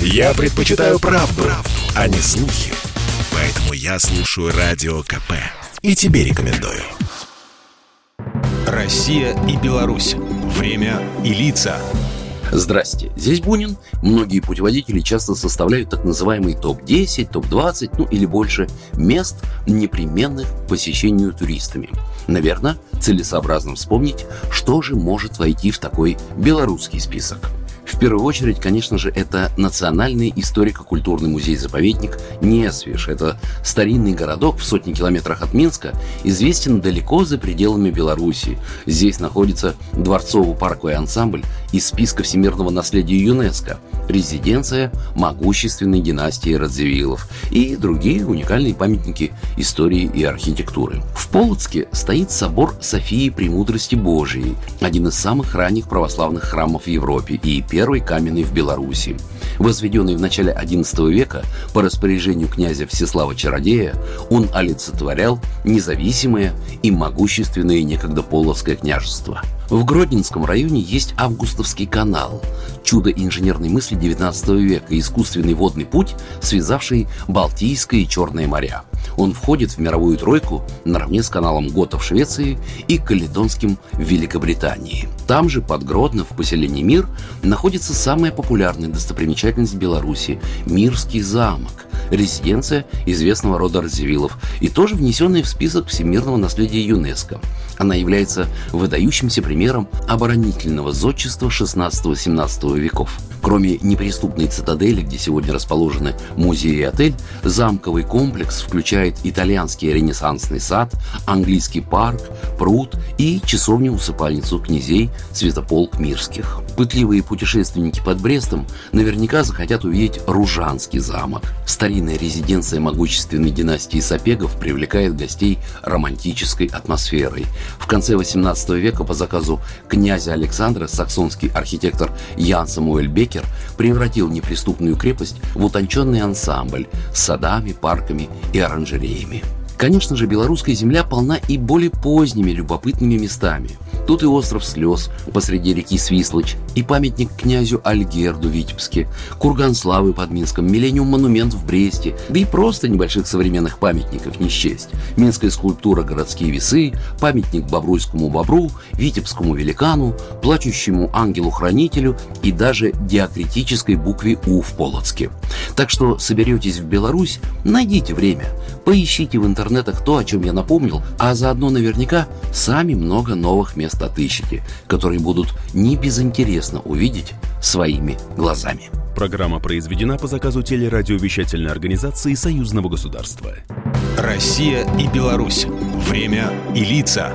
Я предпочитаю правду, правду, а не слухи. Поэтому я слушаю Радио КП. И тебе рекомендую. Россия и Беларусь. Время и лица. Здрасте, здесь Бунин. Многие путеводители часто составляют так называемый топ-10, топ-20, ну или больше мест, непременных к посещению туристами. Наверное, целесообразно вспомнить, что же может войти в такой белорусский список – в первую очередь, конечно же, это Национальный историко-культурный музей-заповедник Несвиш. Это старинный городок в сотни километрах от Минска, известен далеко за пределами Беларуси. Здесь находится дворцово-парковый ансамбль из списка всемирного наследия ЮНЕСКо, резиденция могущественной династии Радзивиллов и другие уникальные памятники истории и архитектуры. В Полоцке стоит собор Софии Премудрости Божией, один из самых ранних православных храмов в Европе и первый каменный в Беларуси. Возведенный в начале XI века по распоряжению князя Всеслава Чародея, он олицетворял независимое и могущественное некогда Полоцкое княжество – в Гродненском районе есть Августовский канал, чудо инженерной мысли XIX века, искусственный водный путь, связавший Балтийское и Черное моря. Он входит в мировую тройку наравне с каналом Гота в Швеции и Каледонским в Великобритании. Там же, под Гродно, в поселении Мир, находится самая популярная достопримечательность Беларуси – Мирский замок, резиденция известного рода Радзивиллов и тоже внесенная в список всемирного наследия ЮНЕСКо. Она является выдающимся примером оборонительного зодчества 16-17 веков. Кроме неприступной цитадели, где сегодня расположены музей и отель, замковый комплекс включает итальянский ренессансный сад, английский парк, пруд и часовню-усыпальницу князей Святополк Мирских. Пытливые путешественники под Брестом наверняка захотят увидеть Ружанский замок. Старинная резиденция могущественной династии Сапегов привлекает гостей романтической атмосферой. В конце 18 века по заказу князя Александра саксонский архитектор Ян Самуэль Бекер превратил неприступную крепость в утонченный ансамбль с садами, парками и оранжереями. Конечно же, белорусская земля полна и более поздними любопытными местами. Тут и остров слез посреди реки Свислочь, и памятник князю Альгерду в Витебске, курган славы под Минском, миллениум монумент в Бресте, да и просто небольших современных памятников не счесть. Минская скульптура «Городские весы», памятник Бобруйскому бобру, Витебскому великану, плачущему ангелу-хранителю и даже диакритической букве «У» в Полоцке. Так что соберетесь в Беларусь, найдите время, поищите в интернетах то, о чем я напомнил, а заодно наверняка сами много новых мест отыщете, которые будут не безинтересно увидеть своими глазами. Программа произведена по заказу телерадиовещательной организации Союзного государства. Россия и Беларусь. Время и лица.